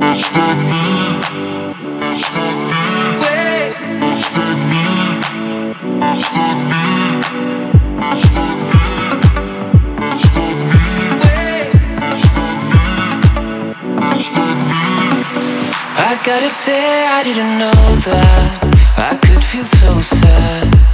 I gotta say I didn't know that I could feel so sad.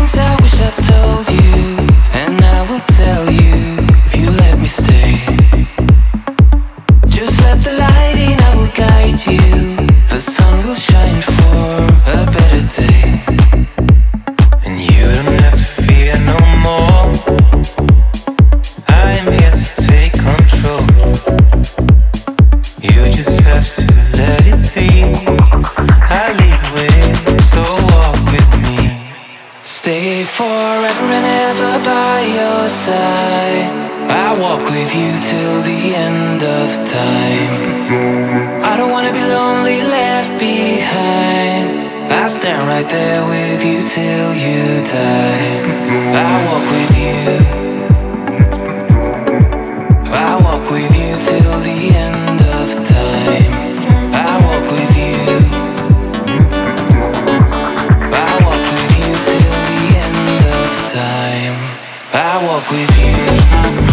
things out forever and ever by your side. I walk with you till the end of time. I don't wanna be lonely, left behind. I stand right there with you till you die. I walk with with you.